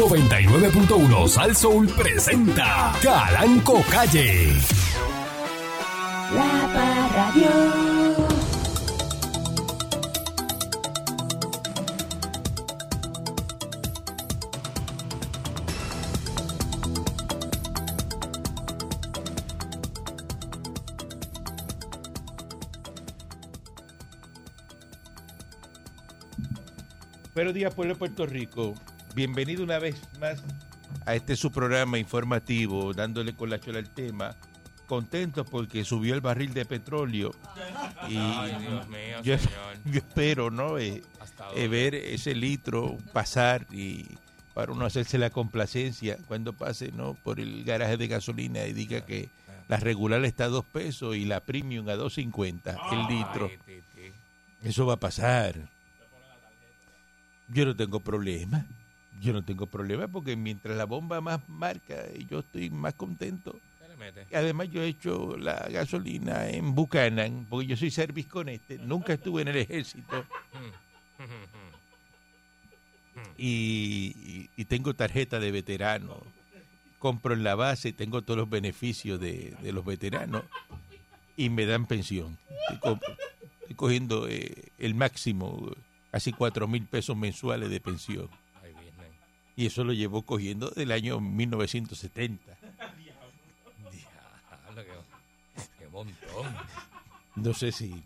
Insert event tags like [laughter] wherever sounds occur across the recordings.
99.1 Sal Soul presenta Calanco Calle. La Parradio. Buenos días, pueblo de Puerto Rico. Bienvenido una vez más a este su programa informativo, dándole con la chola al tema. Contentos porque subió el barril de petróleo. Y yo, [laughs] yo espero, ¿no? Eh, eh, ver ese litro pasar y para uno hacerse la complacencia cuando pase, ¿no? Por el garaje de gasolina y diga que la regular está a dos pesos y la premium a 2.50 el litro. Eso va a pasar. Yo no tengo problema. Yo no tengo problema porque mientras la bomba más marca, yo estoy más contento. Y Además, yo he hecho la gasolina en Buchanan, porque yo soy service con este. Nunca estuve en el ejército. [laughs] Y, y- y tengo tarjeta de veterano. Compro en la base y tengo todos los beneficios de, de los veteranos. Y me dan pensión. Estoy, estoy cogiendo eh, el máximo, casi cuatro mil pesos mensuales de pensión. Y eso lo llevó cogiendo del año 1970. Diablo, qué, qué montón. No sé si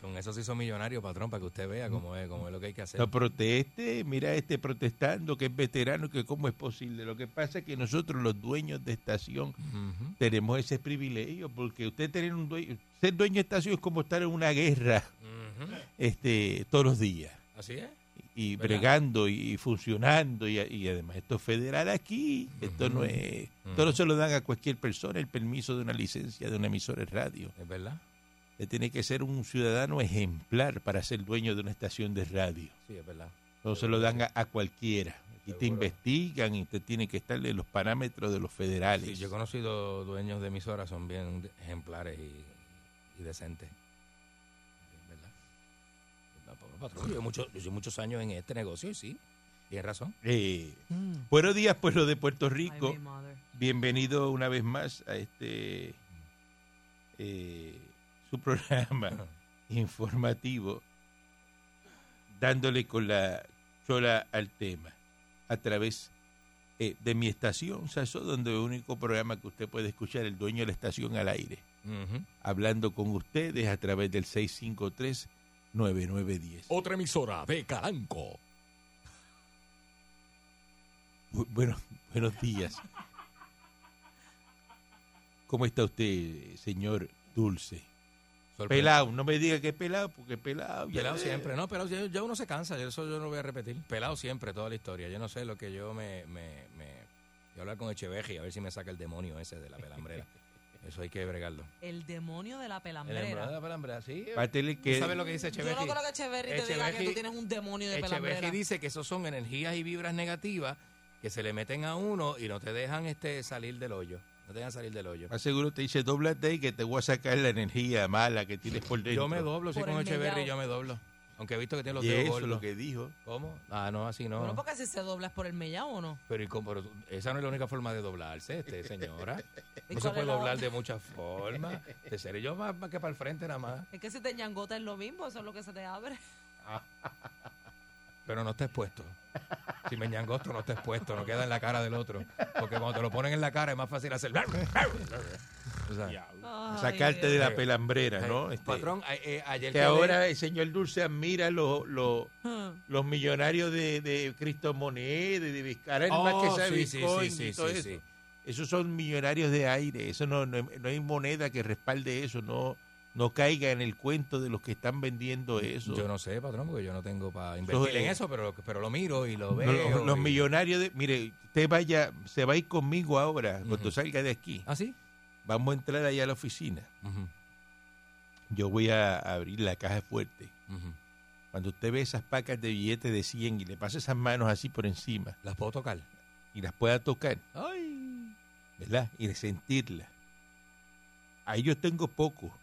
con eso se hizo millonario, patrón, para que usted vea cómo es, cómo es lo que hay que hacer. no proteste, mira este protestando que es veterano, que cómo es posible. Lo que pasa es que nosotros los dueños de estación tenemos ese privilegio, porque usted tener un dueño, ser dueño de estación es como estar en una guerra este todos los días. Así es. Y ¿Verdad? bregando y funcionando y, y además esto es federal aquí esto no es esto no se lo dan a cualquier persona el permiso de una licencia de una emisora de radio Es verdad. Usted tiene que ser un ciudadano ejemplar para ser dueño de una estación de radio Sí, es verdad. no se lo dan a, a cualquiera aquí te investigan y usted tiene que estar en los parámetros de los federales Sí, yo he conocido dueños de emisoras, son bien ejemplares y, y decentes. Patrón. Yo, llevo mucho- yo llevo muchos años en este negocio y sí, tienes razón. Eh, buenos días pueblo de Puerto Rico. bienvenido una vez más a este eh, su programa [laughs] informativo dándole con la chola al tema a través eh, de mi estación Saso, donde el único programa que usted puede escuchar el dueño de la estación al aire. Hablando con ustedes a través del 653 9910 Otra emisora de Calanco. Bu- Bueno, buenos días. ¿Cómo está usted, señor Dulce? Pelado, no me diga que es pelado, porque pelado. ya Pelado siempre, no, pero ya, ya uno se cansa, eso yo no voy a repetir. Pelado siempre, toda la historia. Yo no sé lo que yo me... me, me voy a hablar con Echeveji a ver si me saca el demonio ese de la pelambrera. [laughs] Eso hay que bregarlo. El demonio de la El demonio de pelambrera. la pelambrera, sí. Pártele ¿Tú que sabes lo que dice Yo Echeveji? no creo que Echeverry te diga que tú tienes un demonio de Echeverry pelambrera. dice que esos son energías y vibras negativas que se le meten a uno y no te dejan este salir del hoyo. No te dejan salir del hoyo. más seguro te dice, doblate y que te voy a sacar la energía mala que tienes por dentro. Yo me doblo, sí, Por con mellao. yo me doblo. Aunque he visto que tiene los Y dedos eso es gordos. lo que dijo. ¿Cómo? Ah, no, así no. Bueno, porque si se dobla es por el mellao o no. Pero, ¿y cómo? Pero esa no es la única forma de doblarse, este, [laughs] señora. ¿Y No se puede doblar otra? de muchas formas. De ser yo más, más que para el frente nada más. Es que si te ñangota es lo mismo, eso es lo que se te abre. [laughs] Pero no está expuesto. Si me ñangosto no está expuesto, no queda en la cara del otro. Porque cuando te lo ponen en la cara es más fácil hacer... O sea, Ay, Sacarte de la pelambrera, ¿no? eh, Este, Patrón, eh, eh, ayer que ahora el señor Dulce admira los los [laughs] los millonarios de, de Cristo Moneda, de Vizcara, el Oh, más que sabe sí, Bitcoin sí, y sí, todo sí, eso. sí. Esos son millonarios de aire, eso no, no, no hay moneda que respalde eso, no, no caiga en el cuento de los que están vendiendo eso. Yo no sé, patrón, porque yo no tengo para invertir en eso, pero, pero lo miro y lo No, veo. los, los y- millonarios de, mire, usted vaya, se va a ir conmigo ahora, cuando Ujú. salga de aquí. ¿Ah, sí? Vamos a entrar allá a la oficina. Yo voy a abrir la caja fuerte. Cuando usted ve esas pacas de billetes de 100 y le pasa esas manos así por encima ¿Las puedo tocar? y las pueda tocar, Ay. ¿verdad? Y de sentirlas. Ahí yo tengo poco.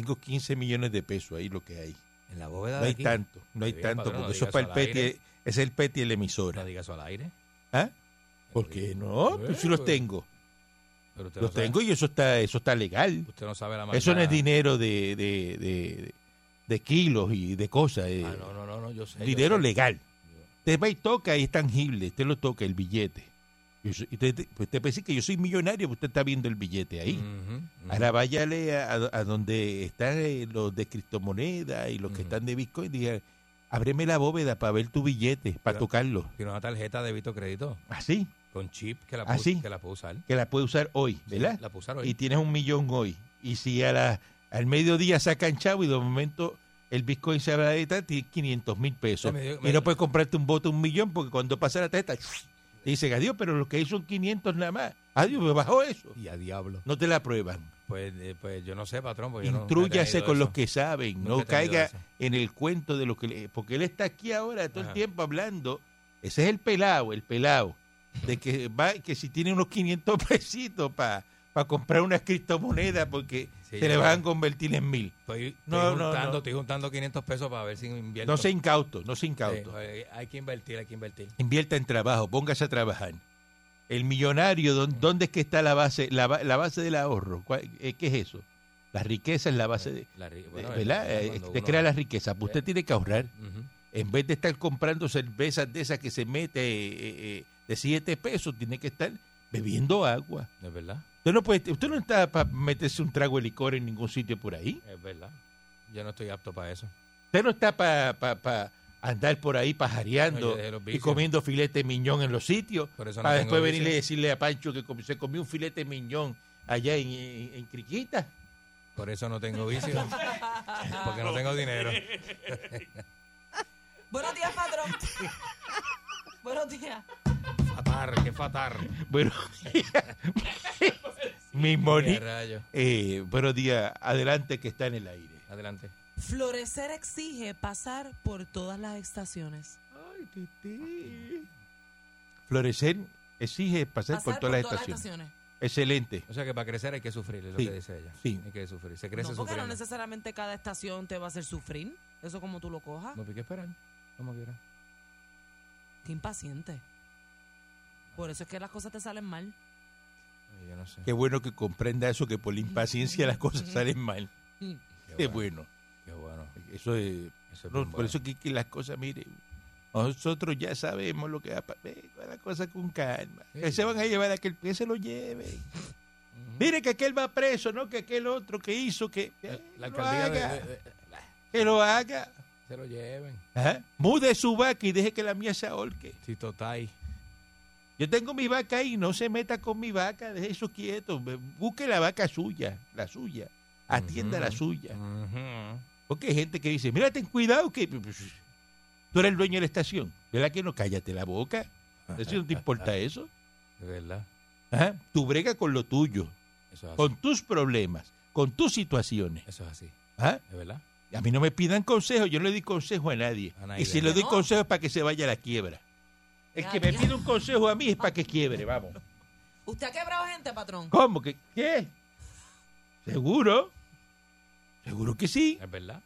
Tengo 15 millones de pesos ahí lo que hay. En la bóveda No de hay aquí. tanto, no hay tanto, no porque eso es para el peti, aire. Es el PET y la No emisora. diga eso al aire. ¿Ah? ¿Por qué no? Pues sí los tengo. Pero Los no sabe- tengo y eso está, eso está legal. Usted no sabe la. Eso no es dinero de, de, de, de kilos y de cosas. eh. Ah, no, no, no, no, yo sé. yo dinero sé. legal. Usted va y toca y es tangible. Usted lo toca, el billete. Y usted, usted, pues usted piensa que yo soy millonario, usted está viendo el billete ahí. Ahora váyale a, a donde están eh, los de criptomonedas y los que están de Bitcoin. Diga, ábreme la bóveda para ver tu billete, para tocarlo. Tiene una tarjeta de débito crédito Así, con chip que la, ¿Ah, pu- sí? que la puedo usar. que la puede usar hoy, ¿verdad? La puedo usar hoy. y tienes un millón hoy. Y si a la, al mediodía sacan chavo y de momento el Bitcoin se va a editar, tienes 500 mil pesos. Me dio- y no puedes comprarte un bote un millón porque cuando pasa la tarjeta, te dicen, adiós, pero lo que hay son 500 nada más. Adiós, me bajó eso. Y a diablo. No te la prueban. Pues, eh, pues yo no sé, patrón. Porque Intrúyase con los que saben. Nunca no caiga en el cuento de lo que le... Porque él está aquí ahora todo el tiempo hablando. Ese es el pelado, el pelado. De que va que si tiene unos 500 [laughs] pesitos para comprar unas criptomonedas porque Sí, se le van a convertir en mil. Estoy, estoy No, no, juntando, no. estoy juntando 500 pesos para ver si invierto. No sea incauto, no Sí, incauto. eh, hay que invertir, hay que invertir. Invierta en trabajo, póngase a trabajar. El millonario, ¿dó- ¿dónde es que está la base la, la base del ahorro? ¿Cuál- eh, ¿Qué es eso? La riqueza es la base de... La bueno, ¿Verdad? eh, te crea la riqueza. Pues usted tiene que ahorrar. En vez de estar comprando cervezas de esas que se mete eh, eh, de 7 pesos, tiene que estar bebiendo agua. Es verdad, Usted no, puede, usted no está para meterse un trago de licor en ningún sitio por ahí. es verdad. Yo no estoy apto para eso. Usted no está para andar por ahí pajareando y comiendo filete miñón en los sitios. Por eso no para después venirle y decirle a Pancho que se comió un filete miñón allá en, en, en Criquita. Por eso no tengo vicio. porque no tengo dinero. Buenos días, patrón. [laughs] Buenos días. Fatar, qué fatar. [laughs] Bueno, [laughs] mi Qué Moni, rayo. eh, buenos días, adelante que está en el aire. Adelante. Florecer exige pasar por todas las estaciones. Ay, tití. Florecer exige pasar, por todas las estaciones. Excelente. O sea que para crecer hay que sufrir, es lo que dice ella. sí. Hay que sufrir. Se crece No, porque no necesariamente cada estación te va a hacer sufrir. Eso como tú lo cojas. No, hay que esperar. Como quiera. Qué impaciente. Por eso es que las cosas te salen mal. Ay, Yo no sé. Qué bueno que comprenda eso, que por la impaciencia las cosas salen mal. Qué bueno. Qué bueno. Eso es, Eso es no, por bueno. eso que, que las cosas, mire, nosotros ya sabemos lo que va a pasar. Las cosas con calma. Que Sí. se van a llevar a que el pie se lo lleve. Mire que aquel va preso, ¿no? Que aquel otro que hizo, que, La- La que lo alcaldía de- haga. de- de- que lo haga. se lo lleven. Ajá. Mude su vaca y deje que la mía se ahorque. Tito Tai. Yo tengo mi vaca ahí, no se meta con mi vaca, deje eso quieto. Busque la vaca suya, la suya. Atienda la suya. Ujú. Porque hay gente que dice, mira, ten cuidado que pues, tú eres el dueño de la estación. ¿Verdad que no? Cállate la boca. ¿Eso no te importa [laughs] eso? De verdad. Ajá. Tú brega con lo tuyo, Eso es así. con tus problemas, con tus situaciones. Eso es así. Ajá. De verdad. A mí no me pidan consejos, yo no le doy consejo a nadie. A nadie. Y si le doy No. consejo es para que se vaya a la quiebra. El que me pide un consejo a mí es para que quiebre, vamos. ¿Usted ha quebrado gente, patrón? ¿Cómo? que ¿Qué? ¿Seguro? Seguro que sí. Es verdad.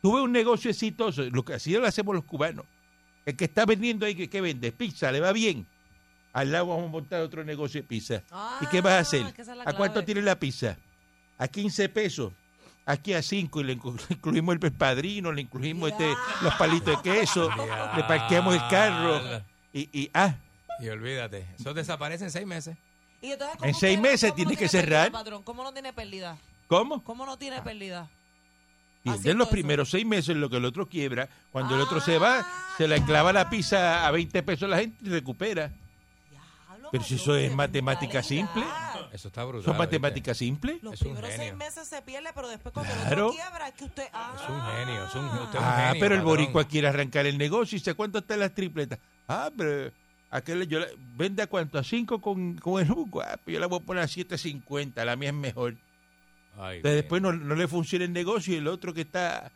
Tuve un negocio exitoso, lo que así lo hacemos los cubanos. El que está vendiendo ahí, ¿qué, qué vende? Pizza, ¿le va bien? Al lado vamos a montar otro negocio de pizza. ¿Y qué vas a hacer? Ah, es que esa es la ¿A cuánto tiene la pizza? A 15 pesos. Aquí a 5 y [laughs] le incluimos el padrino, le incluimos este, los palitos de queso, le parqueamos el carro. Y, y ah, Y olvídate. Eso desaparece en seis meses. ¿Y entonces, ¿cómo En seis usted- meses cómo tiene no que pérdida, cerrar. patrón? ¿Cómo no tiene pérdida? ¿cómo? ¿Cómo no tiene pérdida? Pierden los eso. primeros seis meses lo que el otro quiebra. Cuando el otro se va, se la clava la pizza a 20 pesos la gente y recupera. Diablo, Pero si eso es matemática simple. Eso está brutal. ¿Son matemáticas simples? Los Es un primeros seis genio. meses se pierde, pero después cuando Claro. quiebra es que usted... Ah, Es un genio. Es un, usted es un Ah, genio, pero el patrón. boricua quiere arrancar el negocio y dice, ¿cuánto están las tripletas? Ah, pero aquel yo la- vende a cuánto, a 5 con, con el jugo. Ah, pues yo la voy a poner a 7.50, la mía es mejor. Ay, Entonces bien. después no, no le funciona el negocio y el otro que está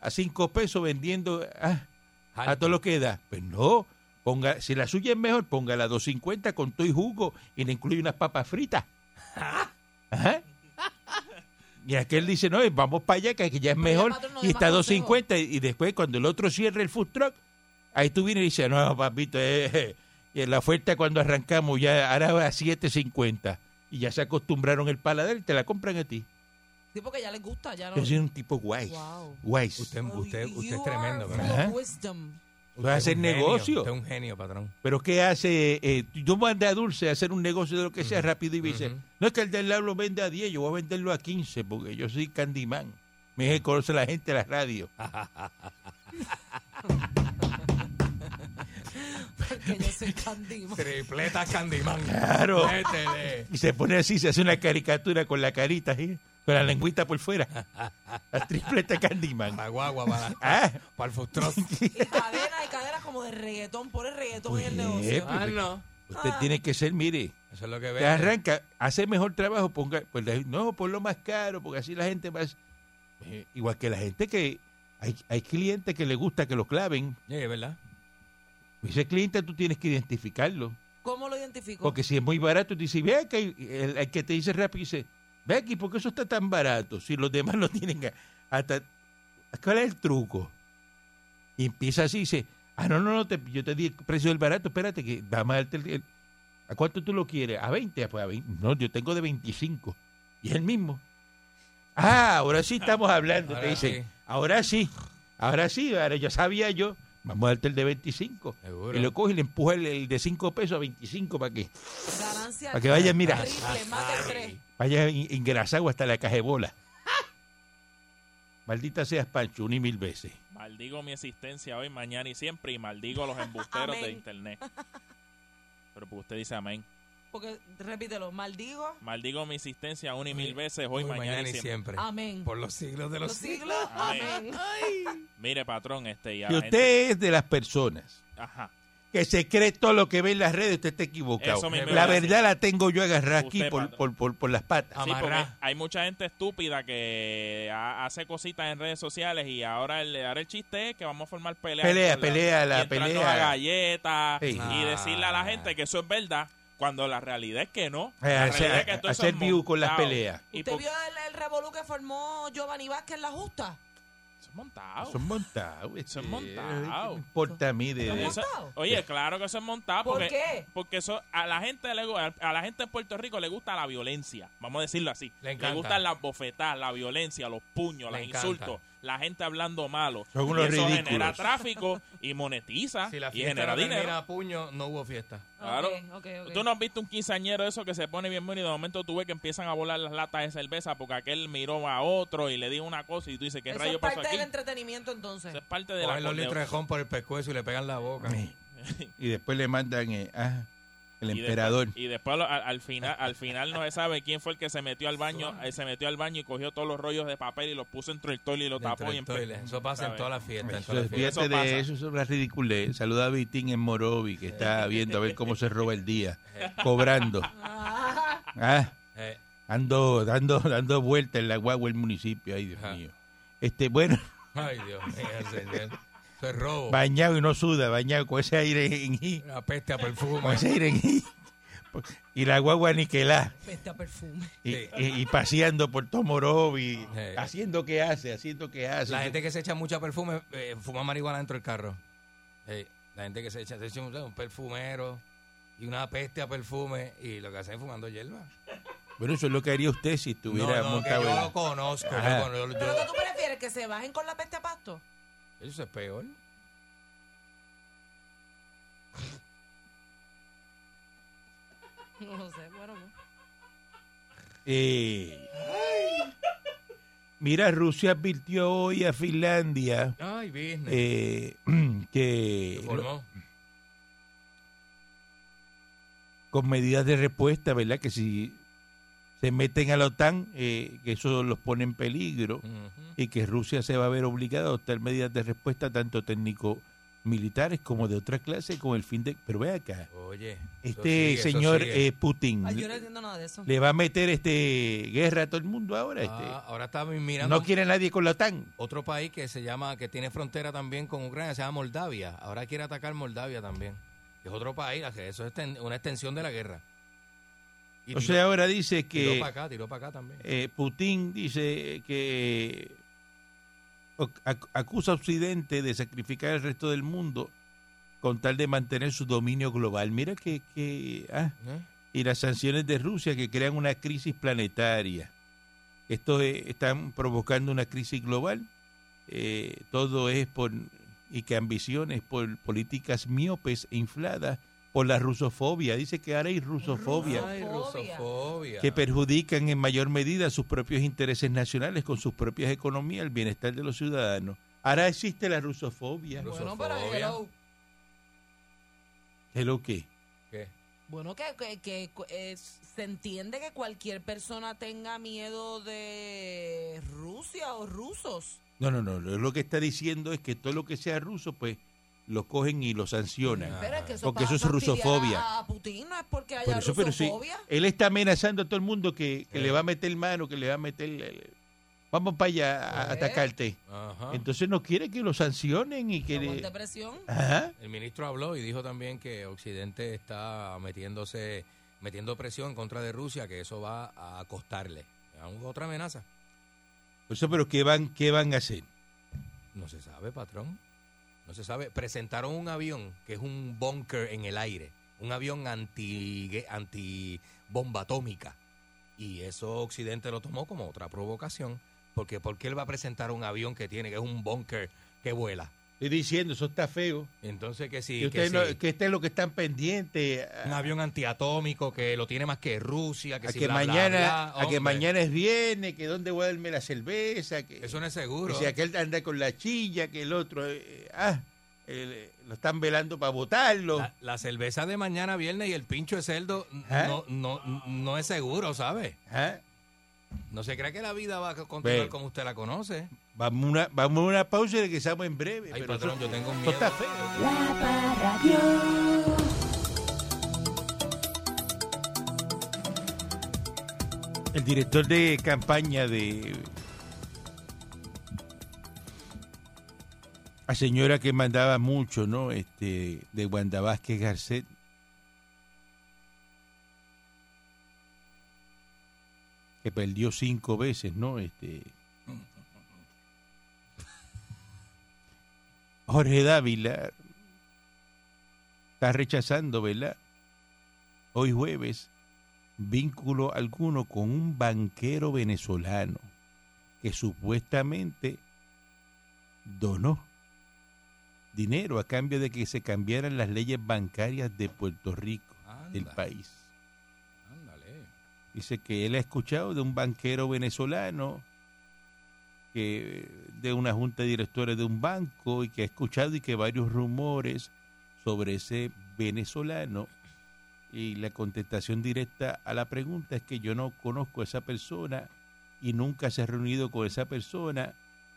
a 5 pesos vendiendo ah, a todo lo que da. Pues no, ponga, si la suya es mejor, póngala a 2.50 con todo y jugo y le incluye unas papas fritas. Ajá. Y aquel dice, no, vamos para allá, que ya es mejor, no y está a más 2.50 y, y después cuando el otro cierre el food truck, Ahí tú vienes y dices, no, papito, eh, eh, la oferta cuando arrancamos ya ahora va a 7.50 y ya se acostumbraron el paladar y te la compran a ti. Sí, porque ya les gusta, ya no. Yo soy un tipo guay. Wow. Guay. Usted, Oh, usted, usted es tremendo, ¿verdad? Tú hacer Usted es un genio, negocio. Usted es un genio, patrón. Pero ¿qué hace? Eh, yo mandé a Dulce a hacer un negocio de lo que sea rápido y me dice, ujú. no es que el del lado lo vende a 10, yo voy a venderlo a 15 porque yo soy Candyman. Me que conoce la gente de la radio. [laughs] Porque yo soy Candyman. Tripleta Candyman. Claro. Métele. Y se pone así, se hace una caricatura con la carita, ¿sí? Con la lengüita por fuera. [laughs] La tripleta Candyman. Para guagua, para, Ah, para el futuro. Y cadena y cadena como de reggaetón. Pone reggaetón en el Pues, negocio. pues, Ah, no. usted tiene que ser, mire, Eso es lo que te ve. arranca, hace mejor trabajo, ponga, pues no, ponlo más caro, porque así la gente más, eh, igual que la gente que, hay, hay clientes que le gusta que lo claven, Sí, es verdad. ese cliente tú tienes que identificarlo, ¿Cómo lo identifico? porque si es muy barato, te dice, ve aquí, el, el que te dice rápido dice, ve aquí, ¿por qué eso está tan barato? Si los demás lo tienen a- hasta, ¿cuál es el truco? Y empieza así, dice, ah, no, no, no, te- yo te di el precio del barato, espérate, que vamos a darte el, el- ¿a cuánto tú lo quieres? A 20, pues a 20, no, yo tengo de 25, y es el mismo. Ah, ahora sí estamos hablando, te Ahora dice, sí. ahora sí, ahora sí, ahora ya sabía yo, vamos a darte el de 25. Seguro. Y lo coge y le empuja el, el de 5 pesos a 25 para que para que vaya, mira. Triple, más de tres. Vaya engrasado hasta la cajebola. Maldita seas Pancho, una y mil veces. Maldigo mi existencia hoy, mañana y siempre y maldigo a los embusteros de internet. Pero porque usted dice amén. Porque, repítelo, maldigo. Maldigo mi existencia una y mil veces hoy, mañana, y siempre. Amén. Por los siglos de los, Los siglos. siglos. Amén. Amén. Mire, patrón, este y Si gente- usted es de las personas Ajá. Que se cree todo lo que ve en las redes, usted está equivocado. La verdad la tengo yo agarrada aquí por, por, por, por las patas. Sí, hay mucha gente estúpida que ha- hace cositas en redes sociales y ahora el, ahora el chiste es que vamos a formar peleas. Pelea, con la- pelea, y pelea. a galletas Sí. y decirle a la Ah. gente que eso es verdad cuando la realidad es que no. Eh, La hacer- realidad es que todo eso hacer es view con las peleas. Y ¿Usted vio el, el revolú que formó Giovanni Vázquez en la justa? Son montados. Eso es este, montado. ¿Qué importa a mí de, ¿Son Eso- oye, claro que eso es montado ¿Por porque, qué? porque eso a la gente le a la gente en Puerto Rico le gusta la violencia, vamos a decirlo así. Le encanta. gustan las bofetadas, la violencia, los puños, Le los encanta. insultos, la gente hablando malo. Son Y unos eso genera tráfico y monetiza Si la y genera dinero. a puño, no hubo fiesta. Claro. Ok, ok, ok. Tú no has visto un quinceañero de eso que se pone bien bueno y de momento tú ves que empiezan a volar las latas de cerveza porque aquel miró a otro y le dijo una cosa y tú dices, ¿qué Eso rayo es pasó parte aquí? del entretenimiento entonces. Eso es parte de la Cogen los litros de ron por el pescuezo y le pegan la boca. [laughs] Y después le mandan eh, ah, el y emperador. Después, y después al, al final al final no se sabe quién fue el que se metió al baño, eh, se metió al baño y cogió todos los rollos de papel y los puso entre el toile y lo tapó y. Eso pasa en ¿sabes? todas las fiestas. Eso, de pasa. eso es una ridiculez. Saluda a Vitín en Morovi, que está viendo a ver cómo se roba el día, [laughs] cobrando. Ah, Ah, Eh, ando, dando, dando vueltas en la guagua del municipio. Ay, Dios Ajá. mío. Este, bueno, ay, Dios mío, señor. Eso es robo. bañado y no suda, bañado con ese aire en I, Una peste a con perfume. ese aire en I. Y la guagua niquelá. peste a perfume. Y, Sí. y- y paseando por todo Morovi, Sí. haciendo que hace, haciendo que hace. La gente que se echa mucha perfume eh, fuma marihuana dentro del carro. La gente que se echa, se echa un, un perfumero y una peste a perfume y lo que hacen es fumando hierba. Bueno, eso es lo que haría usted si estuviera no, no, que yo lo conozco. yo con- yo- yo- ¿Pero qué tú prefieres? ¿Que se bajen con la peste a pasto? Eso es peor. No sé, bueno. pues. Eh, mira, Rusia advirtió hoy a Finlandia Ay, business. eh, [clears throat] que formó. con medidas de respuesta, ¿verdad? Que si se meten a la OTAN, eh, que eso los pone en peligro y que Rusia se va a ver obligada a adoptar medidas de respuesta tanto técnico-militares como de otra clase con el fin de... Pero ve acá, Oye. este sigue, señor eh, Putin Ay, yo no entiendo nada de eso. le va a meter este guerra a todo el mundo ahora. Este. Ah, ahora está mirando no quiere nadie con la OTAN. otro país que se llama, que tiene frontera también con Ucrania, se llama Moldavia. Ahora quiere atacar Moldavia también. Es otro país, que eso es ten- una extensión de la guerra. Y O tiró- sea, ahora dice tiró que para acá, tiró para acá también. eh, Putin dice que acusa a Occidente de sacrificar al resto del mundo con tal de mantener su dominio global. Mira que, que ah, ¿Eh? y las sanciones de Rusia que crean una crisis planetaria. Esto es- están provocando una crisis global. Eh, todo es por y que ambiciones por políticas miopes e infladas por la rusofobia. Dice que ahora hay rusofobia Ay, rusofobia. que perjudican en mayor medida sus propios intereses nacionales con sus propias economías, el bienestar de los ciudadanos. Ahora existe la rusofobia. Rus- Bueno, pero Rusofobia. hello. ¿Qué es lo que? ¿Qué? Bueno, que, que, que, eh, se entiende que cualquier persona tenga miedo de Rusia o rusos. No, no, no. Lo que está diciendo es que todo lo que sea ruso, pues lo cogen y lo sancionan. Pero es que eso Porque eso es rusofobia. A, a Putin no es porque haya Por eso, pero sí, rusofobia. él está amenazando a todo el mundo que, que Eh. le va a meter mano, que le va a meter... el- Vamos para allá a Eh. atacarte. Ajá. Entonces no quiere que lo sancionen y que... Aguante le- presión. Ajá. El ministro habló y dijo también que Occidente está metiéndose, metiendo presión en contra de Rusia, que eso va a costarle. Aún Otra amenaza. Por eso, pero ¿qué van, ¿qué van a hacer? No se sabe, patrón. No se sabe. Presentaron un avión que es un bunker en el aire. Un avión anti, anti bomba atómica. Y eso Occidente lo tomó como otra provocación. Porque ¿por qué él va a presentar un avión que tiene, que es un bunker que vuela? Estoy diciendo, eso está feo. Entonces que sí, que que, no- sí. que este es lo que están pendientes. un avión antiatómico que lo tiene más que Rusia, que, a si que bla, mañana bla. a que mañana es viernes, que dónde voy a darme la cerveza, que, Eso no es que seguro. si aquel anda con la chilla, que el otro, eh, ah, eh, lo están velando para votarlo. La, la cerveza de mañana viernes y el pincho de cerdo ¿Ah? no, no, no es seguro, ¿sabe? Ah, No se cree que la vida va a continuar Ve. como usted la conoce. Vamos a una, vamos a una pausa y regresamos en breve. Ay, pero patrón, eso- yo tengo miedo. está feo. La Parradio. El director de campaña de la señora que mandaba mucho, ¿no? Este, de Wanda Vázquez Garcet. Que perdió cinco veces, ¿no? Este. Jorge Dávila está rechazando, ¿verdad? Hoy jueves, vínculo alguno con un banquero venezolano que supuestamente donó dinero a cambio de que se cambiaran las leyes bancarias de Puerto Rico, del Anda. país. Ándale. Dice que él ha escuchado de un banquero venezolano que de una junta de directores de un banco y que ha escuchado y que varios rumores sobre ese venezolano y la contestación directa a la pregunta es que yo no conozco a esa persona y nunca se ha reunido con esa persona.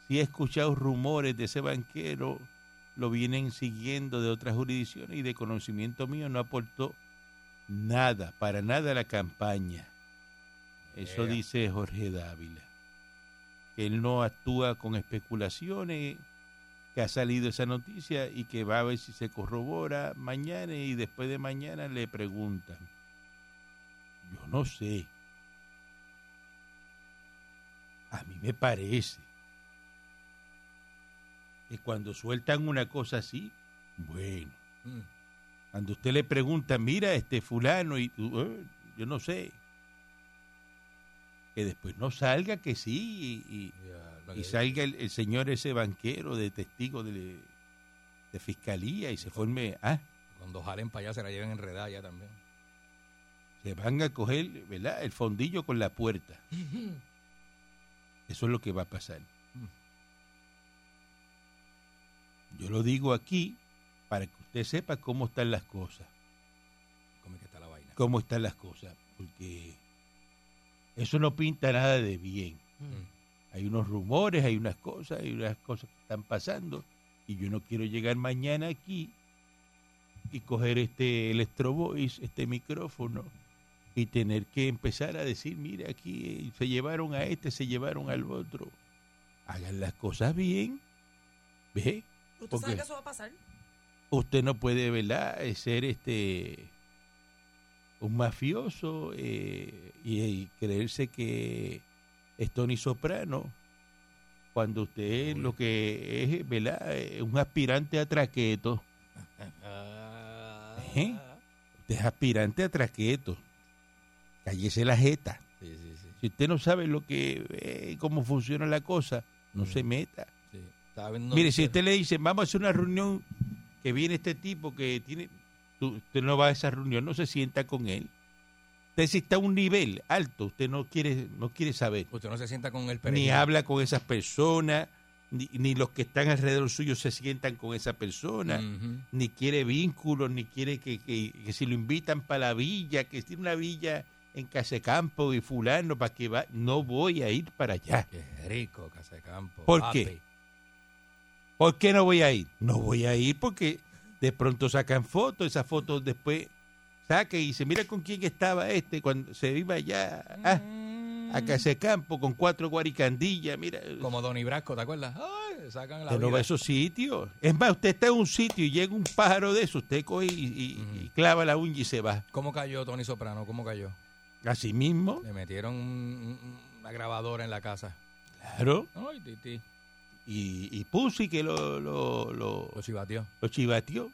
Si he escuchado rumores de ese banquero, lo vienen siguiendo de otras jurisdicciones y de conocimiento mío no aportó nada, para nada a la campaña. Eso dice Jorge Dávila. Que él no actúa con especulaciones, que ha salido esa noticia y que va a ver si se corrobora mañana y después de mañana le preguntan. Yo no sé. A mí me parece que cuando sueltan una cosa así, bueno, Mm. cuando usted le pregunta, mira, este fulano, y "Eh, yo no sé, que después no salga que sí, y, salga el, el señor ese banquero de testigo de, de fiscalía y se forme, ah, Cuando jalen para allá se la lleven enredada ya también. se van a coger, ¿verdad? El fondillo con la puerta. [laughs] Eso es lo que va a pasar. Yo lo digo aquí para que usted sepa cómo están las cosas. ¿Cómo es que está la vaina? cómo están las cosas, porque eso no pinta nada de bien. Mm. Hay unos rumores, hay unas cosas, hay unas cosas que están pasando y yo no quiero llegar mañana aquí y coger este Electro Voice, este micrófono y tener que empezar a decir, mire, aquí eh, se llevaron a este, se llevaron al otro. Hagan las cosas bien. ¿Ve? ¿Usted ¿Por sabe qué? que eso va a pasar? usted no puede ¿verdad? Eh, ser este un mafioso eh, y, y creerse que es Tony Soprano cuando usted Uy. lo que es ¿verdad? Eh, un aspirante a traqueto ¿Eh? Usted es aspirante a traqueto. Cállese la jeta. Sí, sí, sí. Si usted no sabe lo que eh, cómo funciona la cosa, no Mm. se meta. Estaba viendo Mire, si usted le dice, vamos a hacer una reunión que viene este tipo que tiene, tú- usted no va a esa reunión, no se sienta con él. Usted si está a un nivel alto, usted no quiere, no quiere saber, Usted no se sienta con el ni habla con esas personas, ni, ni los que están alrededor suyo se sientan con esa persona, ni quiere vínculos, ni quiere que, que- que si lo invitan para la villa, que tiene una villa en Casecampo y fulano para que va, no voy a ir para allá. Qué rico, Casa de Campo. ¿Por papi. qué? ¿Por qué no voy a ir? No voy a ir porque de pronto sacan fotos, esas fotos después saca y dice, mira con quién estaba este cuando se iba allá ah, a Casecampo con cuatro guaricandillas, mira. Como Don Brasco, ¿te acuerdas? Ay, sacan la no va vida. a esos sitios. Es más, usted está en un sitio y llega un pájaro de eso, usted coge y, y- y clava la uña y se va. ¿Cómo cayó Tony Soprano? ¿Cómo cayó? Así mismo, Le metieron un- un- una grabadora en la casa. claro. Ay, titi. Y, y Pussy que lo, lo, lo, Lo chivateó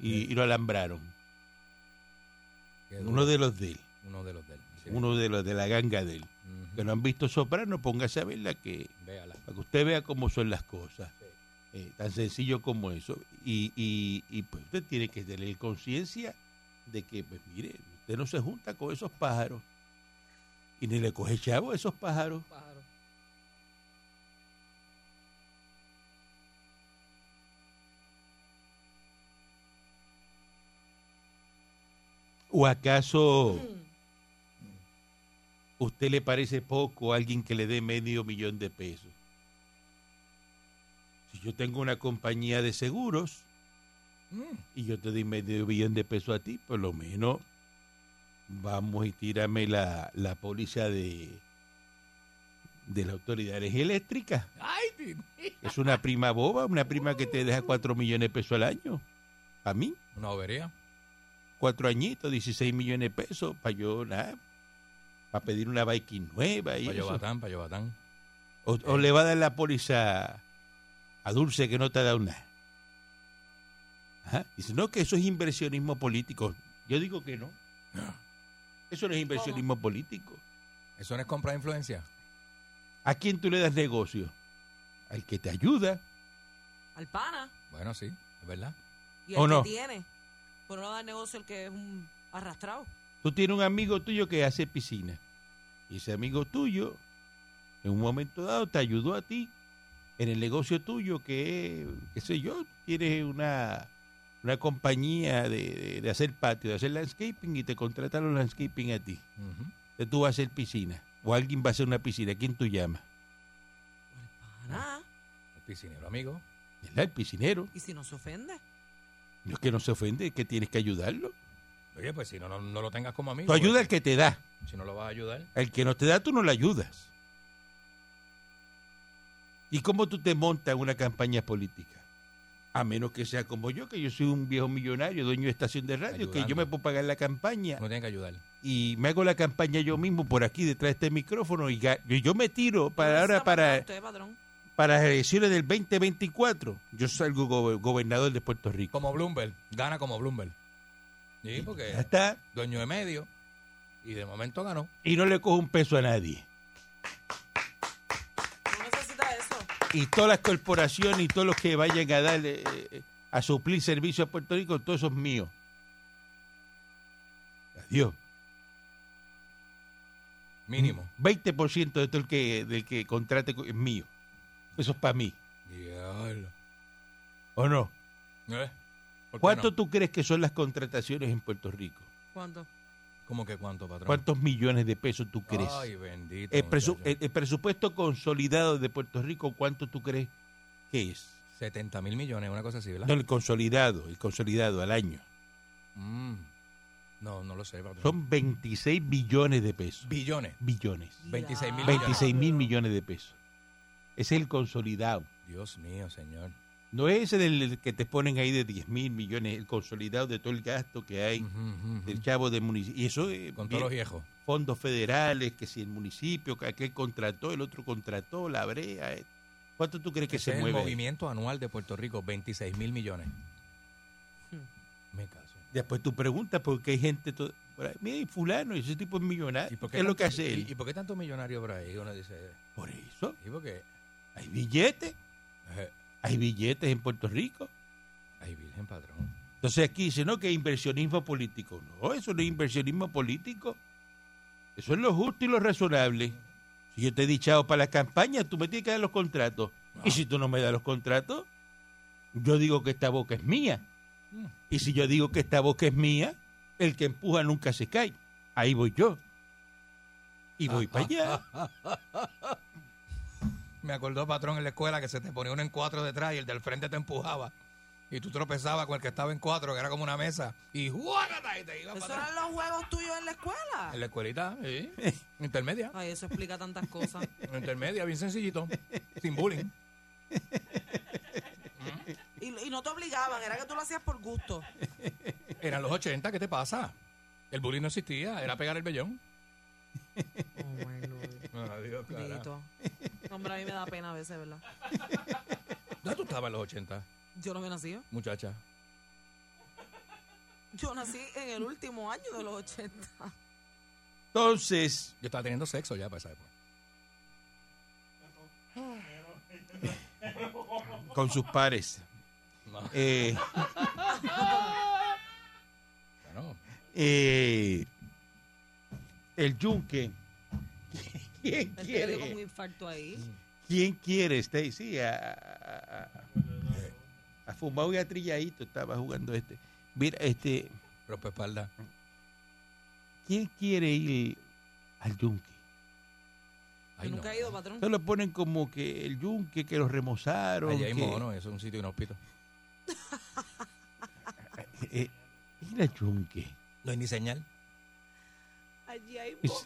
y, y lo alambraron. Uno de los de él. Uno de los de él. Sí. uno de los de la ganga de él. Que no han visto Soprano, póngase a verla que Véala. para que usted vea cómo son las cosas. Eh, tan sencillo como eso. Y, y, y pues usted tiene que tener conciencia de que, pues mire, usted no se junta con esos pájaros. Y ni le coge chavo a esos pájaros. ¿O acaso usted le parece poco a alguien que le dé medio millón de pesos? Si yo tengo una compañía de seguros y yo te doy medio millón de pesos a ti, por lo menos vamos y tírame la, la póliza de, de la autoridad de energía eléctrica. Ay. Es una prima boba, una prima que te deja cuatro millones de pesos al año. A mí, Una bobería. Cuatro añitos, 16 millones de pesos, para yo, nada, para pedir una Viking nueva y Para eso. Yobatán, para Yobatán. O, o le va a dar la póliza a Dulce que no te ha dado nada. Ajá. Dice, no, que eso es inversionismo político. Yo digo que no. Eso no es inversionismo político. ¿Eso no es compra de influencia? ¿A quién tú le das negocio? Al que te ayuda. Al pana. Bueno, sí, es verdad. Y ¿O el no? que tiene. Pero no da negocio el que es un arrastrado. Tú tienes un amigo tuyo que hace piscina. Y ese amigo tuyo, en un momento dado, te ayudó a ti en el negocio tuyo que, qué sé yo, tienes una, una compañía de, de- de hacer patio, de hacer landscaping y te contratan los landscaping a ti. Ujú. Entonces tú vas a hacer piscina. O alguien va a hacer una piscina. ¿Quién tú llamas? El piscinero, amigo. ¿Verdad? El piscinero. Y si no se ofende. No es que no se ofende, es que tienes que ayudarlo. Oye, pues si no, no, no lo tengas como amigo. Tú ayuda pues, al que te da. Si no lo vas a ayudar. El que no te da, tú no le ayudas. ¿Y cómo tú te montas en una campaña política? A menos que sea como yo, que yo soy un viejo millonario, dueño de estación de radio, que yo me puedo pagar la campaña No tiene que ayudar. y me hago la campaña yo mismo por aquí detrás de este micrófono y yo, yo me tiro para ¿Dónde ahora para, usted, padrón? Para las elecciones del 2024. Yo salgo go- gobernador de Puerto Rico. Como Bloomberg. Gana como Bloomberg. Sí, Ya porque está. dueño de medio. Y de momento ganó. Y no le cojo un peso a nadie. No necesita eso. y todas las corporaciones y todos los que vayan a darle eh, a suplir servicio a Puerto Rico, todo eso es mío. Adiós. Mínimo. 20% de todo el que, del que contrate es mío. Eso es para mí. Diablo. ¿O no? ¿Eh? ¿Por qué ¿Cuánto no? tú crees que son las contrataciones en Puerto Rico? ¿Cuánto? ¿Cómo que cuánto, patrón? ¿Cuántos millones de pesos tú crees? Ay, bendito. el, presu- muchacho. el- el presupuesto consolidado de Puerto Rico, ¿cuánto tú crees que es? 70 mil millones, una cosa así, ¿verdad? No, el consolidado, el consolidado al año. Mm. No, no lo sé, patrón. Son 26 billones de pesos. billones. Billones. 26 mil 26 mil millones de pesos. Es el consolidado. Dios mío, señor. No es ese del que te ponen ahí de 10 mil millones, el consolidado de todo el gasto que hay del chavo del municipio. Y eso es Con bien, todos los viejos. fondos federales, que si el municipio, que aquel contrató, el otro contrató, la brea. eh. ¿Cuánto tú crees que Ese se es el mueve? ahí? movimiento anual de Puerto Rico, 26 mil millones. Después tú preguntas por qué hay gente... to- por ahí, Mira, y fulano, ese tipo es millonario. ¿Y por ¿Qué es lo que hace él? ¿Y, y por qué tanto millonario por ahí? Uno dice, Por eso, ¿y por qué? Hay billetes. Hay billetes en Puerto Rico. Ay, virgen patrón. Entonces aquí dice, no, que inversionismo político. No, eso no es inversionismo político. Eso es lo justo y lo razonable. Si yo te he dicho para la campaña, tú me tienes que dar los contratos. Y si tú no me das los contratos, yo digo que esta boca es mía. Mm. Y si yo digo que esta boca es mía, el que empuja nunca se cae. Ahí voy yo. Y voy para allá. Me acordó, patrón, en la escuela que se te ponía uno en cuatro detrás y el del frente te empujaba. Y tú tropezabas con el que estaba en cuatro, que era como una mesa. Y ¡juágata! Y te iba ¿Esos eran los juegos tuyos en la escuela? En la escuelita, sí. [laughs] Intermedia. Ay, eso explica tantas cosas. [laughs] Intermedia, bien sencillito. Sin bullying. Y, y no te obligaban, era que tú lo hacías por gusto. Eran los 80, ¿qué te pasa? El bullying no existía, era pegar el vellón. Oh, my Lord. Adiós, cara. Hombre, a mí me da pena a veces, ¿verdad? [laughs] ¿Dónde tú estabas en los 80, Yo no había nacido. muchacha? Yo nací en el último año de los 80. Entonces, Yo estaba teniendo sexo ya para esa época. [laughs] con sus pares. No. Eh, Bueno, eh, el yunque. ¿Quién como un quiere? infarto ahí. ¿Quién quiere? Este, sí, a, a, a- a fumado y a trilladito estaba jugando este. Mira, este, rompe espalda. ¿quién quiere ir al yunque? Yo nunca he ido, patrón. Se lo ponen como que el yunque, que lo remozaron. Allá hay que- mono, eso es un sitio inhóspito. [laughs] eh, ir al yunque. No hay ni señal. Allí hay Es-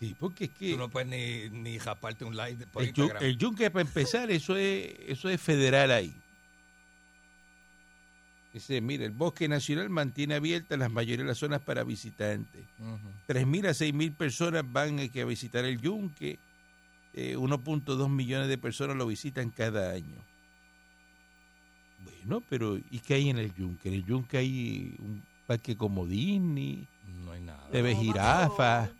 Sí, porque es que Tú no puedes ni, ni japarte un like por el, yu- Instagram. el yunque, para empezar, eso es, eso es federal ahí. Dice, mira, el bosque nacional mantiene abiertas las mayoría de las zonas para visitantes. Ujú. 3.000 a 6.000 personas van eh, que a visitar el yunque. Eh, 1.2 millones de personas lo visitan cada año. Bueno, pero ¿y qué hay en el yunque? En el yunque hay un parque como Disney, No hay nada. se ve No, jirafas.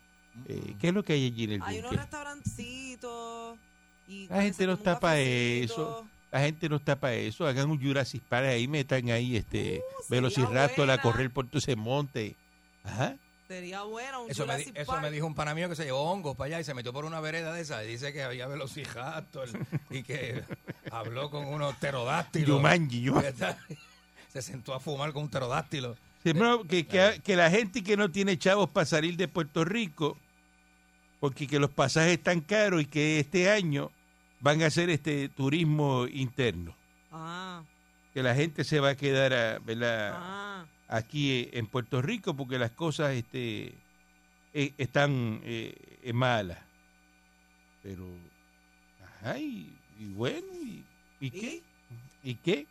Eh, ¿Qué es lo que hay allí en el Hay unos restaurancitos. Y La gente no está para eso. La gente no está para eso. Hagan un Jurassic Park ahí, metan ahí este Uh, Velociraptor a correr por todo ese monte. Ajá. Sería bueno un Eso, me, di- eso me dijo un pana mío que se llevó hongos para allá y se metió por una vereda de esa y dice que había velociraptor y que [laughs] habló con unos pterodáctilos. Yumanji, Yumanji. Se sentó a fumar con un pterodáctilo. Sí, no, que, que, que la gente que no tiene chavos para salir de Puerto Rico, porque que los pasajes están caros y que este año van a hacer este turismo interno. Ah, Que la gente se va a quedar a, ¿verdad? ah. aquí en Puerto Rico porque las cosas este, eh, están eh, malas. Pero, ajá, y, y bueno, y, ¿y qué? ¿Y qué?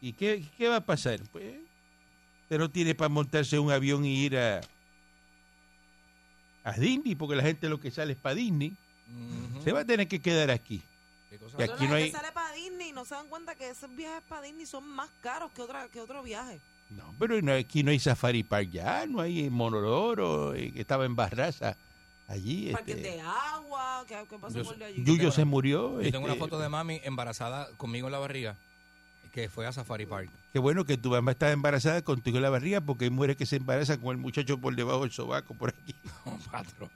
¿Y qué, qué va a pasar? Pues, usted no tiene para montarse un avión y ir a, a Disney, porque la gente lo que sale es para Disney. Se va a tener que quedar aquí. ¿Qué cosa? Y Pero aquí la no gente hay- sale para Disney y no se dan cuenta que esos viajes para Disney son más caros que, otra, que otro viaje. No, pero no- aquí no hay Safari Park ya, no hay Monororo, eh, que estaba en Barraza allí. Parques este, de agua, ¿qué, qué pasó Yo por allí? Yuyo tengo se una- murió. Yo tengo una este, foto de mami embarazada conmigo en la barriga que fue a Safari Park. Qué bueno que tu mamá estaba embarazada contigo en la barriga porque hay mujeres que se embarazan con el muchacho por debajo del sobaco, por aquí. [laughs] patrón.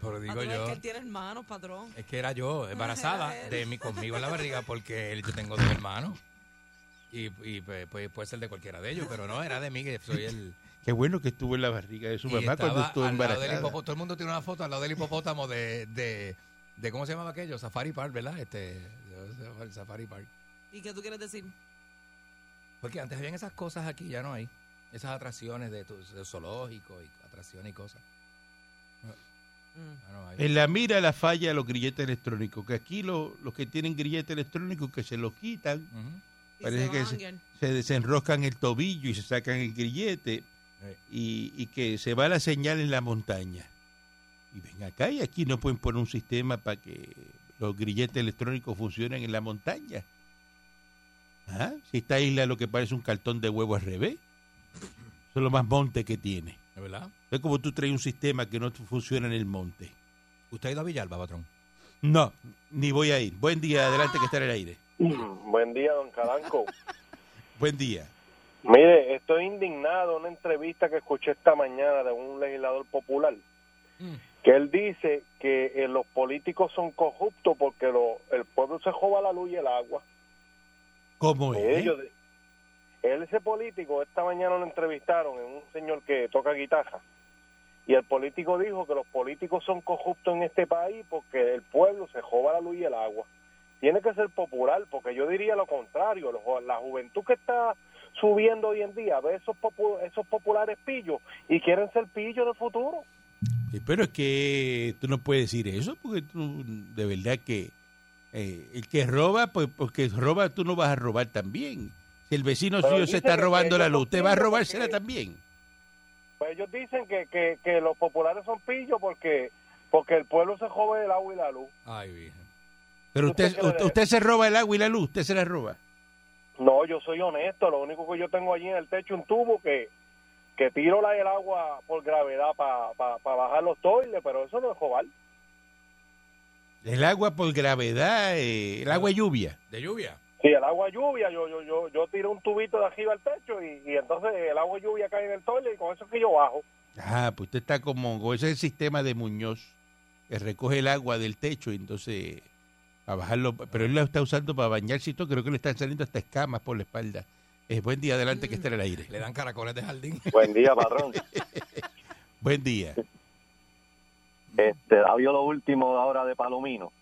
Pero digo Patrón, Es yo. que él tiene hermanos, patrón. Es que era yo, embarazada Era [laughs] de mi conmigo en la barriga, porque él- yo tengo dos hermanos. Y, y pues, pues, puede ser de cualquiera de ellos, pero no, era de mí, que soy el. Qué bueno que estuvo en la barriga de su y mamá cuando estuvo al lado del embarazada. Todo el mundo tiene una foto al lado del hipopótamo de, de, de ¿cómo se llamaba aquello? Safari Park, ¿verdad? Este, el Safari Park. ¿Y qué tú quieres decir? Porque antes habían esas cosas aquí, ya no hay. Esas atracciones de, tu- de zoológico y atracciones y cosas. Mm. Ya no hay. En la mira la falla de los grilletes electrónicos, que aquí lo- los que tienen grilletes electrónicos que se los quitan. Y Parece se que se- desenroscan el tobillo y se sacan el grillete Sí. y, y que se va la señal en la montaña. Y ven acá y aquí no pueden poner un sistema para que los grilletes electrónicos funcionen en la montaña. ¿Ah? Si esta isla lo que parece un cartón de huevo al revés. Eso es lo más monte que tiene. ¿Es verdad? Es como tú traes un sistema que no funciona en el monte. ¿Usted ha ido a Villalba, patrón? No, ni voy a ir. Buen día, adelante que está en el aire. Buen día, don Calanco. [laughs] Buen día. Mire, estoy indignado en una entrevista que escuché esta mañana de un legislador popular, que él dice que eh, los políticos son corruptos porque lo- el pueblo se joba la luz y el agua. ¿Cómo es? Ellos, él, ese político, esta mañana lo entrevistaron, en un señor que toca guitarra, y el político dijo que los políticos son corruptos en este país porque el pueblo se joba la luz y el agua. Tiene que ser popular, porque yo diría lo contrario, la juventud que está subiendo hoy en día ve esos, popu- esos populares pillos y quieren ser pillos del futuro. Sí, Pero es que tú no puedes decir eso porque tú, de verdad que eh, el que roba, pues porque roba, tú no vas a robar también. Si el vecino Pero suyo se está robando la luz, usted va a robársela también. Pues ellos dicen que, que, que los populares son pillos porque porque el pueblo se jobe el agua y la luz. Ay, virgen. Pero ¿Usted usted, usted, usted se roba el agua y la luz, usted se la roba. No, yo soy honesto. Lo único que yo tengo allí en el techo un tubo que, que tiro la, el agua por gravedad para bajar los toiles, pero eso no es jobar. El agua por gravedad, eh, el agua lluvia. ¿De lluvia? Si el agua lluvia, yo yo yo yo tiro un tubito de arriba al techo y, y entonces el agua lluvia cae en el toile y con eso es que yo bajo. Ah, pues usted está como, como ese es el sistema de Muñoz, que recoge el agua del techo y entonces a bajarlo, pero él lo está usando para bañarse y todo, creo que le están saliendo hasta escamas por la espalda. Eh, buen día, adelante que esté en el aire. Le dan caracoles de jardín. Buen día, patrón. [laughs] Buen día. Este, había lo último ahora de Palomino.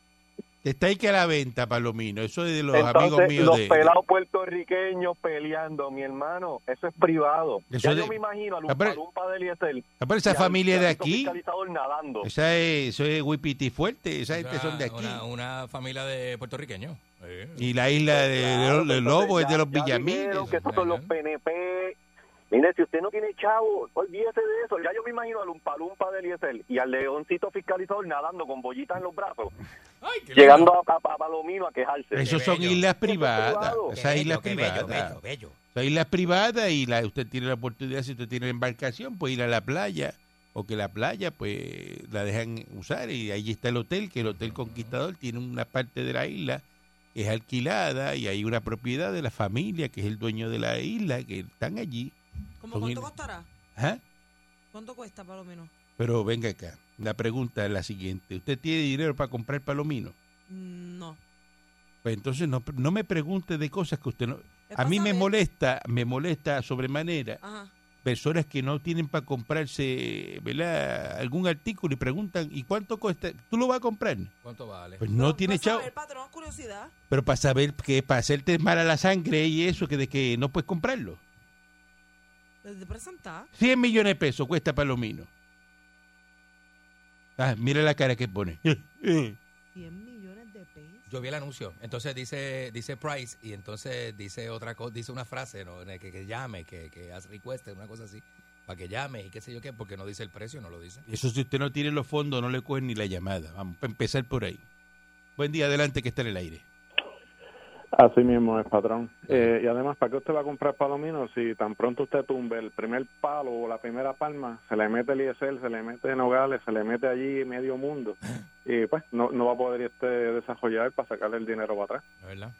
Está ahí que a la venta, Palomino. Eso es de los Entonces, amigos míos los de... pelados puertorriqueños peleando, mi hermano, eso es privado. Eso ya de- yo me imagino a Ah, pero- Lumpa de Eliezer pero esa familia de aquí, nadando. esa es, eso es Wipiti fuerte, esa gente son de aquí. Una, una familia de puertorriqueños. Sí. Y la isla de, Claro, los- de Lobos es de los dijeron que esos son los PNP. Mire, si usted no tiene chavo, olvídese de eso. Ya yo me imagino al Lumpa de Eliezer y al leoncito fiscalizador nadando con bollitas en los brazos, Ay, qué llegando a, a- a Palomino a quejarse. Esos son islas privadas. Esas islas privadas. bello, bello. Son islas privadas y la, usted tiene la oportunidad, si usted tiene la embarcación, pues ir a la playa, o que la playa, pues la dejan usar. Y allí está el hotel, que el Hotel Conquistador tiene una parte de la isla es alquilada y hay una propiedad de la familia, que es el dueño de la isla, que están allí. ¿Cómo Son cuánto costará? Ajá. ¿Cuánto cuesta, Palomino? Pero venga acá, la pregunta es la siguiente. ¿Usted tiene dinero para comprar palomino? Mm, No. Pues entonces no, no me pregunte de cosas que usted no... A mí me molesta, me molesta sobremanera Ajá. personas que no tienen para comprarse ¿verdad? algún artículo y preguntan, ¿y cuánto cuesta? ¿Tú lo vas a comprar? ¿Cuánto vale? Pues no tiene chavo. saber, patrón, curiosidad. Pero para saber que para hacerte mala la sangre y eso, que de que no puedes comprarlo. Desde presentar. 100 millones de pesos cuesta Palomino. Ah, mira la cara que pone. [laughs] 100 millones de pesos. Yo vi el anuncio. Entonces dice dice Price y entonces dice otra cosa, dice una frase, ¿no? De Que, que llame, que, que haz request, una cosa así, para que llame y qué sé yo qué, porque no dice el precio, no lo dice. Eso si usted no tiene los fondos, no le cogen ni la llamada. Vamos a empezar por ahí. Buen día, adelante que está en el aire. Así mismo es, patrón. Eh, y además, ¿para qué usted va a comprar palomino si tan pronto usted tumbe el primer palo o la primera palma, se le mete el ISL, se le mete Nogales, se le mete allí medio mundo y pues no, no va a poder este desarrollar para sacarle el dinero para atrás. ¿No es verdad?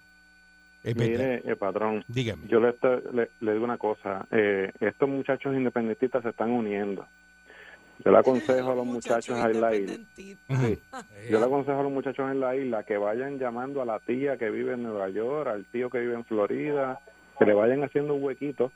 Mire, eh, patrón, Dígame. yo le, le, le digo una cosa, eh, estos muchachos independentistas se están uniendo. Yo le aconsejo a los muchachos en la isla. Sí. Yo le aconsejo a los muchachos en la isla que vayan llamando a la tía que vive en Nueva York, al tío que vive en Florida, que le vayan haciendo un huequito,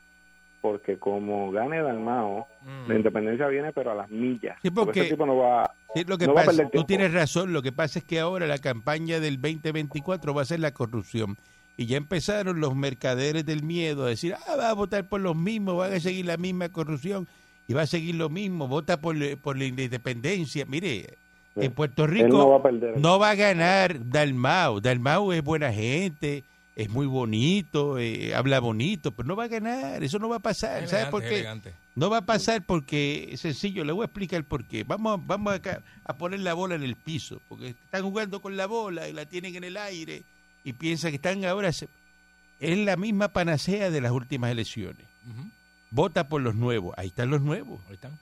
porque como gane Dalmao, mm, la independencia viene pero a las millas. Sí, porque- ese tipo no va... Sí, lo que No va a pasa, tú tiempo. tienes razón, lo que pasa es que ahora la campaña del 2024 va a ser la corrupción. Y ya empezaron los mercaderes del miedo a decir, ah, va a votar por los mismos, van a seguir la misma corrupción y va a seguir lo mismo, vota por, por la independencia. Mire, Sí. en Puerto Él no va Rico a perder. no va a ganar Dalmau. Dalmau es buena gente, es muy bonito, eh, habla bonito, pero no va a ganar, eso no va a pasar. ¿Sabe elegante, por qué? elegante. No va a pasar porque es sencillo, le voy a explicar por qué. Vamos, vamos acá a poner la bola en el piso, porque están jugando con la bola y la tienen en el aire y piensan que están ahora... se- Es la misma panacea de las últimas elecciones. Vota por los nuevos. Ahí están los nuevos. Ahí están.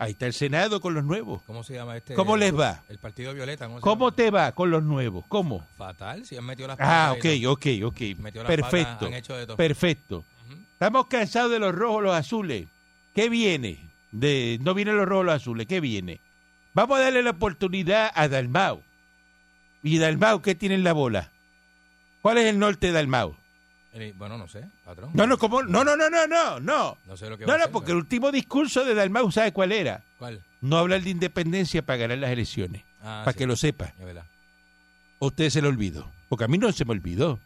Ahí está el Senado con los nuevos. ¿Cómo se llama este? ¿Cómo les va? El Partido Violeta. ¿Cómo, se ¿Cómo llama? te va con los nuevos? ¿Cómo? Fatal, si han metido las Ah, ok, ok, ok. Metió las patas, Perfecto. han hecho de todo. Perfecto. Estamos cansados de los rojos, los azules. ¿Qué viene? De, no vienen los rojos, los azules. ¿Qué viene? Vamos a darle la oportunidad a Dalmau. ¿Y Dalmau qué tiene en la bola? ¿Cuál es el norte de Dalmau? Eh, Bueno, no sé, patrón. No, no, ¿cómo? No, no, no, no, no, no. No sé lo que va a no, hacer, porque el último discurso de Dalmau, ¿sabe cuál era? ¿Cuál? No hablar de independencia para ganar las elecciones. Ah, para sí, que lo sepa. es verdad. ¿O usted se lo olvidó? Porque a mí no se me olvidó.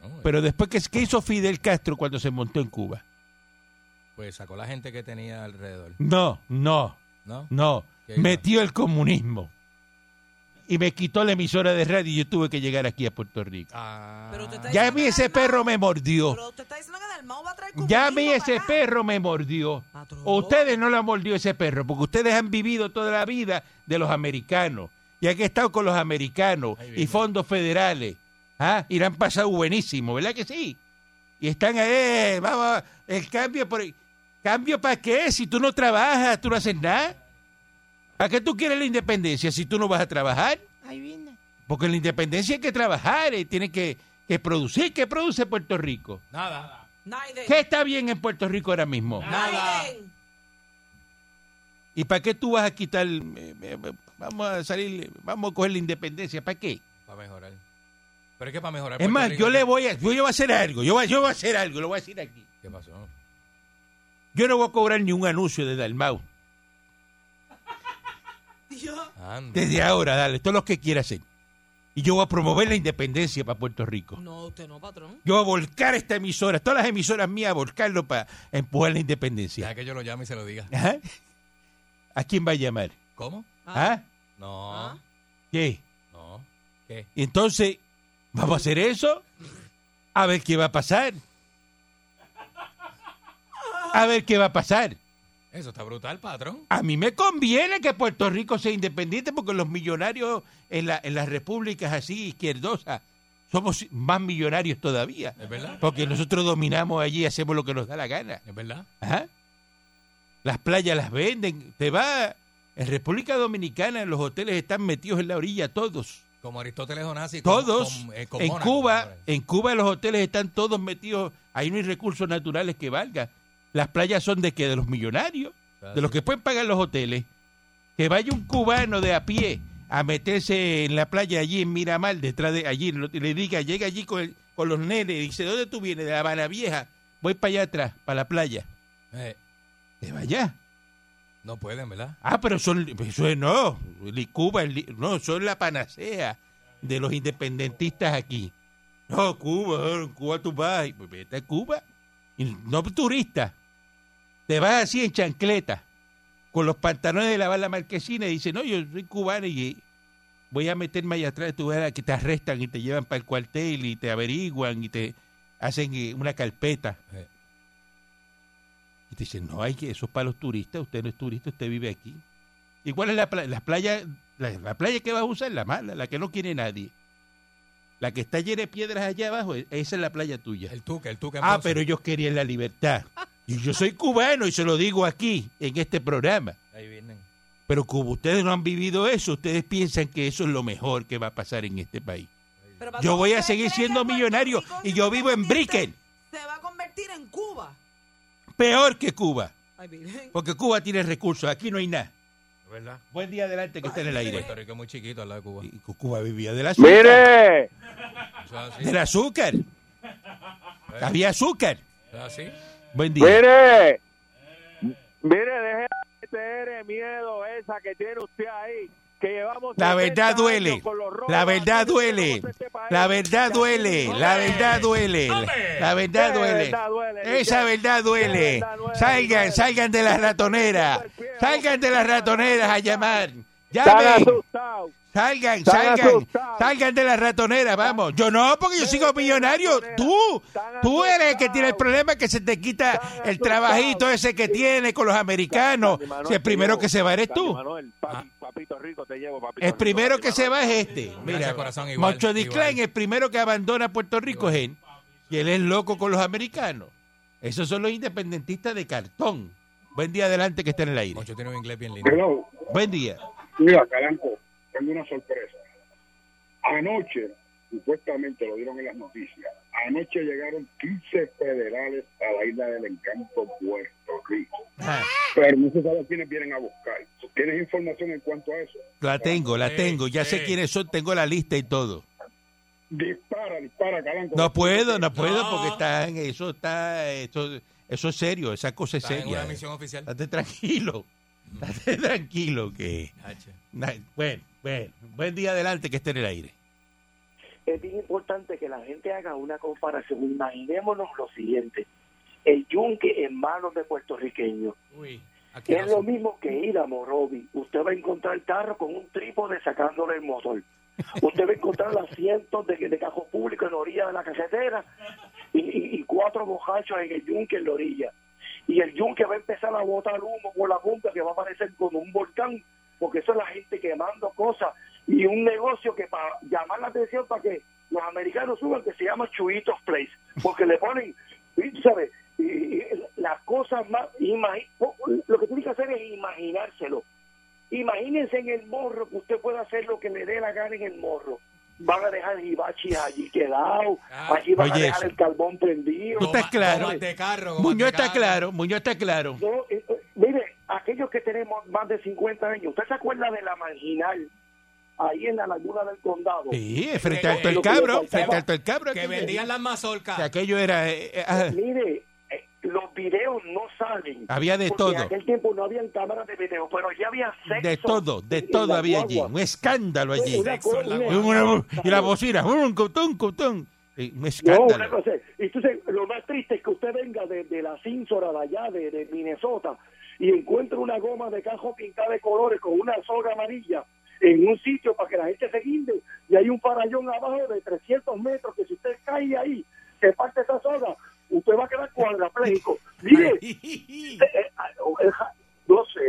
Bueno, Pero después, ¿qué, qué hizo Fidel Castro cuando se montó en Cuba? pues sacó la gente que tenía alrededor, No, no, ¿no? no. ¿Qué hizo? Metió el comunismo. Y me quitó la emisora de radio y yo tuve que llegar aquí a Puerto Rico. Ah, Pero usted está Ya a diciendo mí que ese perro me mordió. Pero usted está diciendo que Dalmau va a traer Ya a mí ese acá. perro me mordió. Patrón. Ustedes no lo han mordido ese perro, porque ustedes han vivido toda la vida de los americanos. Y han estado con los americanos y fondos federales. ¿Ah? Y la han pasado buenísimo, ¿verdad que sí? Y están ahí, eh, vamos, el cambio por... ¿Cambio para qué? Si tú no trabajas, tú no haces nada. ¿Para qué tú quieres la independencia si tú no vas a trabajar? Porque en la independencia hay que trabajar, y tiene que, que producir. ¿Qué produce Puerto Rico? Nada. Naiden. ¿Qué está bien en Puerto Rico ahora mismo? Nada. ¿Y para qué tú vas a quitar? eh, eh, vamos a salir, vamos a coger la independencia. ¿Para qué? Para mejorar. Pero es que para mejorar. Es más, Rico- yo le voy a, yo voy a hacer algo. Yo voy, yo voy a hacer algo, lo voy a decir aquí. ¿Qué pasó? Yo no voy a cobrar ni un anuncio de Dalmau. Desde ahora, dale, todo lo que quiera hacer. Y yo voy a promover la independencia para Puerto Rico. No, usted no, patrón. Yo voy a volcar esta emisora, todas las emisoras mías, a volcarlo para empujar la independencia. Deja que yo lo llame y se lo diga. Ajá. ¿A quién va a llamar? ¿Cómo? ¿Ah? No. Ah. ¿Qué? No. ¿Qué? Y entonces, ¿vamos a hacer eso? A ver qué va a pasar. A ver qué va a pasar. Eso está brutal, patrón. A mí me conviene que Puerto Rico sea independiente porque los millonarios en, la- en las repúblicas así izquierdosas somos más millonarios todavía. ¿Es verdad? Porque nosotros dominamos allí y hacemos lo que nos da la gana. ¿Es verdad? Ajá. Las playas las venden. Te va en República Dominicana, los hoteles están metidos en la orilla todos. Como Aristóteles Onassi. con- Todos. con- eh, con en Mónaco, Cuba, en Cuba los hoteles están todos metidos. Ahí no hay recursos naturales que valgan. Las playas son de que de los millonarios, de los que pueden pagar los hoteles. Que vaya un cubano de a pie a meterse en la playa allí en Miramar, detrás de allí, le diga, llega allí con, el- con los nenes dice, ¿dónde tú vienes? De La Habana Vieja. Voy para allá atrás, para la playa. Eh, vaya. no pueden, ¿verdad? Ah, pero son, eso es- no, Cuba, no, son la panacea de los independentistas aquí. No, Cuba, Cuba tú vas, pues vete a Cuba, no turista, te vas así en chancleta, con los pantalones de lavar la marquesina y dices, no, yo soy cubano y voy a meterme allá atrás, tú verás que te arrestan y te llevan para el cuartel y te averiguan y te hacen eh, una carpeta. Eh, Y te dicen, no, hay que, eso es para los turistas, usted no es turista, usted vive aquí. ¿Y cuál es la playa? La playa, la, la playa que vas a usar, la mala, la que no quiere nadie. La que está llena de piedras allá abajo, e- esa es la playa tuya. el tuque, el tuque. en Ah, Ponce. pero ellos querían la libertad. Y yo soy cubano y se lo digo aquí, en este programa. Ahí vienen. Pero como ustedes no han vivido eso, ustedes piensan que eso es lo mejor que va a pasar en este país. Yo voy a ¿usted seguir siendo millonario y yo vivo en Brickell, Se va a convertir en Cuba. peor que Cuba, porque Cuba tiene recursos, aquí no hay nada. ¿Verdad? Buen día adelante que está en el aire. Puerto Rico es muy chiquito al lado de Cuba. Y Cuba vivía del azúcar. Mire, Eso es así. Del azúcar. Había azúcar. Eso es así. Buen día. mire, mire, deje de tener miedo esa que tiene usted ahí. Que llevamos La 70 verdad duele. La verdad duele. este. La verdad duele. La verdad duele. La verdad duele. Esa verdad duele. Salgan, salgan de las ratoneras. Salgan de las ratoneras a llamar. Llamen. Salgan, salgan, salgan de la ratonera, vamos. Yo no, porque yo sigo millonario. Tú, tú eres el que tiene el problema que se te quita el trabajito ese que tiene con los americanos. Si el primero que se va eres tú. Manuel, papi- papito rico, te llevo, papito El primero que se va es este. Mira, corazón, igual, Moncho Di igual. Klein, el primero que abandona Puerto Rico es él. Y él es loco con los americanos. Esos son los independentistas de cartón. Buen día adelante que está en el aire. Moncho tiene un inglés bien lindo. Buen día. Mira, Caranco, tengo una sorpresa. Anoche, supuestamente lo dieron en las noticias, anoche llegaron 15 federales a la isla del encanto, Puerto Rico. Ah, Pero no se sabe quiénes vienen a buscar. ¿Tienes información en cuanto a eso? la tengo, la tengo. Ya sé quiénes son, tengo la lista y todo. Dispara, dispara, Caranco. No puedo, no puedo No. porque está en eso está eso, eso es serio, esa cosa es Está en seria. una misión oficial. Estate tranquilo. Estate tranquilo que bueno, bueno, buen día adelante que esté en el aire. es bien importante que la gente haga una comparación. Imaginémonos lo siguiente. El yunque en manos de puertorriqueños. Uy, aquí Es lo mismo que ir a Morovi. Usted va a encontrar el carro con un trípode sacándole el motor. Usted va a encontrar los [laughs] asientos de, de cajo público en la orilla de la carretera y, y- y cuatro bojachos en el yunque en la orilla. Y el yunque va a empezar a botar humo por la punta que va a aparecer como un volcán, porque eso es la gente quemando cosas y un negocio que para llamar la atención para que los americanos suban que se llama Chuitos Place, porque le ponen, ¿sabes? Y, y las cosas más, imagi- lo que tiene que hacer es imaginárselo. Imagínense en el morro que usted pueda hacer lo que le dé la gana en el morro. Van a dejar el hibachi allí quedado, Ah, allí van oye, a dejar eso. el carbón prendido. Tú estás claro. De carro, Muñoz de está carro. claro, Muñoz está claro. No, eh, eh, mire, aquellos que tenemos más de 50 años, ¿usted se acuerda de la marginal ahí en la laguna del condado? Sí, frente al el Cabro, frente al el Cabro. Que vendían las que mazorcas. aquello era eh, eh, ah, Mire, eh, los videos no salen. Había de porque todo. En aquel tiempo no habían cámaras de video, pero ya había sexo. de todo, de todo había allí, guagua. un escándalo allí. Una Sexo la Y, la bocina, un cutón, cutón. Eh, Un No, una escándalo. cosa. Y entonces, lo más triste es que usted venga de, de la cínsora de allá, de, de Minnesota, y encuentre una goma de cajo pintada de colores con una soga amarilla en un sitio para que la gente se guinde, y hay un farallón abajo de 300 metros que si usted cae ahí, se parte esa soga, usted va a quedar cuadrapléjico. Mire, eh, eh, ah, eh, no sé,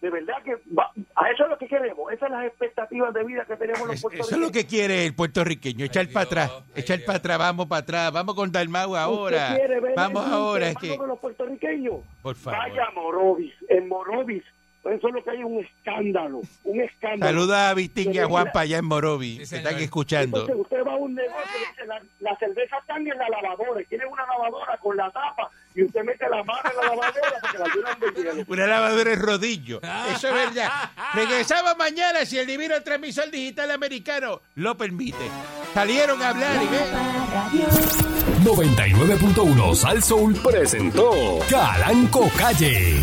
de verdad que va- a eso es lo que queremos, esas son las expectativas de vida que tenemos los Es- Eso es lo puertorriqueños. que quiere el puertorriqueño, echar Ay, para atrás, ay, echar Dios. para atrás, vamos para atrás, vamos con Dalmau ahora, ¿Usted quiere ver vamos el ahora, es que, los puertorriqueños? por favor. Vaya Morovis. En Morovis, eso es lo que hay un escándalo. Un escándalo. Saluda a Vistín y a Juanpa allá en Morovi, Sí, que señor. están escuchando. Entonces usted va a un negocio y dice, la, la cerveza está en la lavadora. y Tiene una lavadora con la tapa y usted mete la mano en la lavadora porque la llenan de hielo. Una lavadora en rodillo. Eso es verdad. [laughs] Regresamos mañana si el divino transmisor digital americano lo permite. Salieron a hablar y ven. La Radio. 99.1 Sal Soul presentó Calanco Calle.